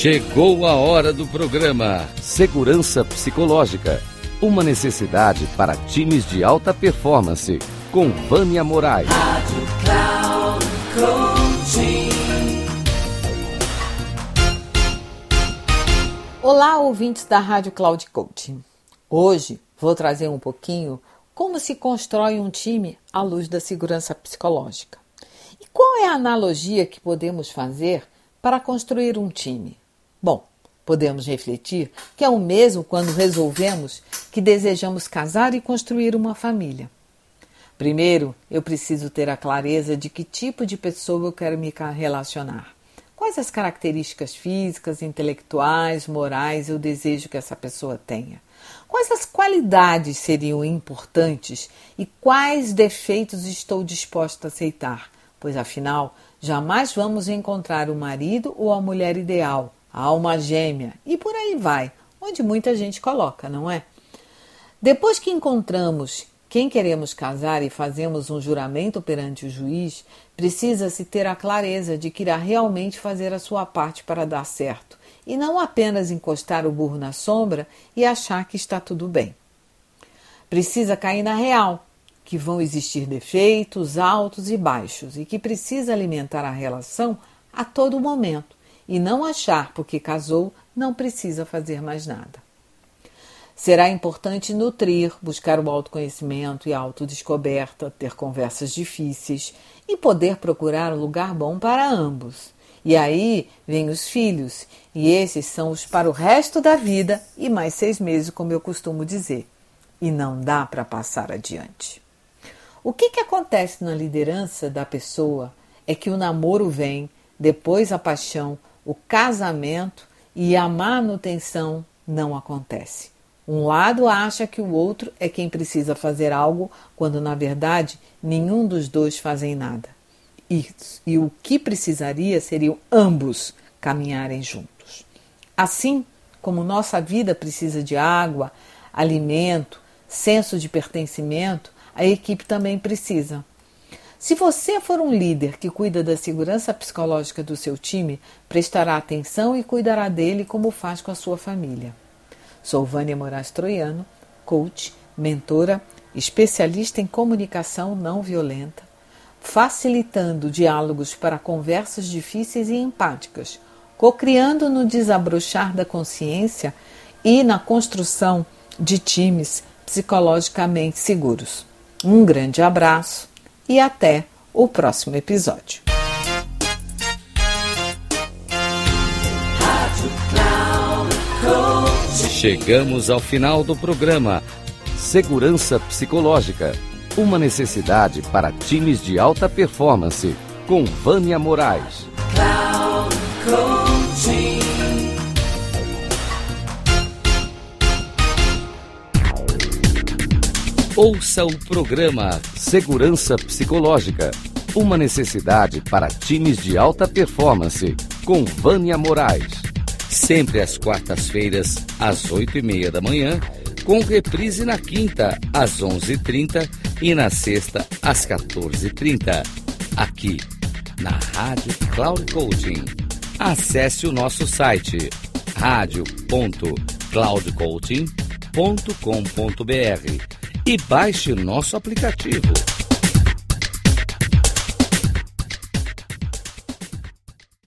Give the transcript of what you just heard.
Chegou a hora do programa Segurança Psicológica. Uma necessidade para times de alta performance. Com Vânia Moraes. Rádio Cloud Coaching. Olá, ouvintes da Rádio Cloud Coaching. Hoje vou trazer um pouquinho como se constrói um time à luz da segurança psicológica. E qual é a analogia que podemos fazer para construir um time? Bom, podemos refletir que é o mesmo quando resolvemos que desejamos casar e construir uma família. Primeiro, eu preciso ter a clareza de que tipo de pessoa eu quero me relacionar. Quais as características físicas, intelectuais, morais eu desejo que essa pessoa tenha? Quais as qualidades seriam importantes e quais defeitos estou disposto a aceitar? Pois afinal, jamais vamos encontrar o marido ou a mulher ideal, alma gêmea e por aí vai, onde muita gente coloca, não é? Depois que encontramos quem queremos casar e fazemos um juramento perante o juiz, precisa-se ter a clareza de que irá realmente fazer a sua parte para dar certo e não apenas encostar o burro na sombra e achar que está tudo bem. Precisa cair na real, que vão existir defeitos altos e baixos e que precisa alimentar a relação a todo momento e não achar porque casou não precisa fazer mais nada. Será importante nutrir, buscar o autoconhecimento e a autodescoberta, ter conversas difíceis e poder procurar um lugar bom para ambos. E aí vêm os filhos, e esses são os para o resto da vida e mais seis meses, como eu costumo dizer. E não dá para passar adiante. O que, que acontece na liderança da pessoa é que o namoro vem, depois a paixão, o casamento e a manutenção não acontece. Um lado acha que o outro é quem precisa fazer algo, quando na verdade nenhum dos dois fazem nada. E, e o que precisaria seriam ambos caminharem juntos. Assim como nossa vida precisa de água, alimento, senso de pertencimento, a equipe também precisa. Se você for um líder que cuida da segurança psicológica do seu time, prestará atenção e cuidará dele como faz com a sua família. Sou Vânia Moraes Troiano, coach, mentora, especialista em comunicação não violenta, facilitando diálogos para conversas difíceis e empáticas, co-criando no desabrochar da consciência e na construção de times psicologicamente seguros. Um grande abraço e até o próximo episódio. Chegamos ao final do programa Segurança Psicológica. Uma necessidade para times de alta performance. Com Vânia Moraes. Ouça o programa Segurança Psicológica. Uma necessidade para times de alta performance. Com Vânia Moraes sempre às quartas-feiras, às oito e meia da manhã, com reprise na quinta, às onze e trinta e na sexta, às quatorze e trinta, aqui na Rádio Cloud Coaching. Acesse o nosso site radio.cloudcoaching.com.br e baixe nosso aplicativo.